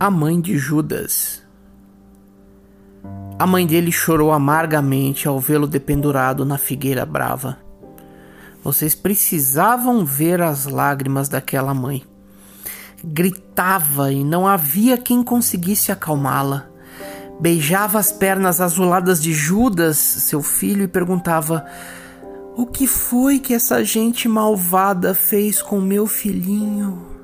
A mãe de Judas. A mãe dele chorou amargamente ao vê-lo dependurado na figueira brava. Vocês precisavam ver as lágrimas daquela mãe. Gritava e não havia quem conseguisse acalmá-la. Beijava as pernas azuladas de Judas, seu filho, e perguntava: O que foi que essa gente malvada fez com meu filhinho?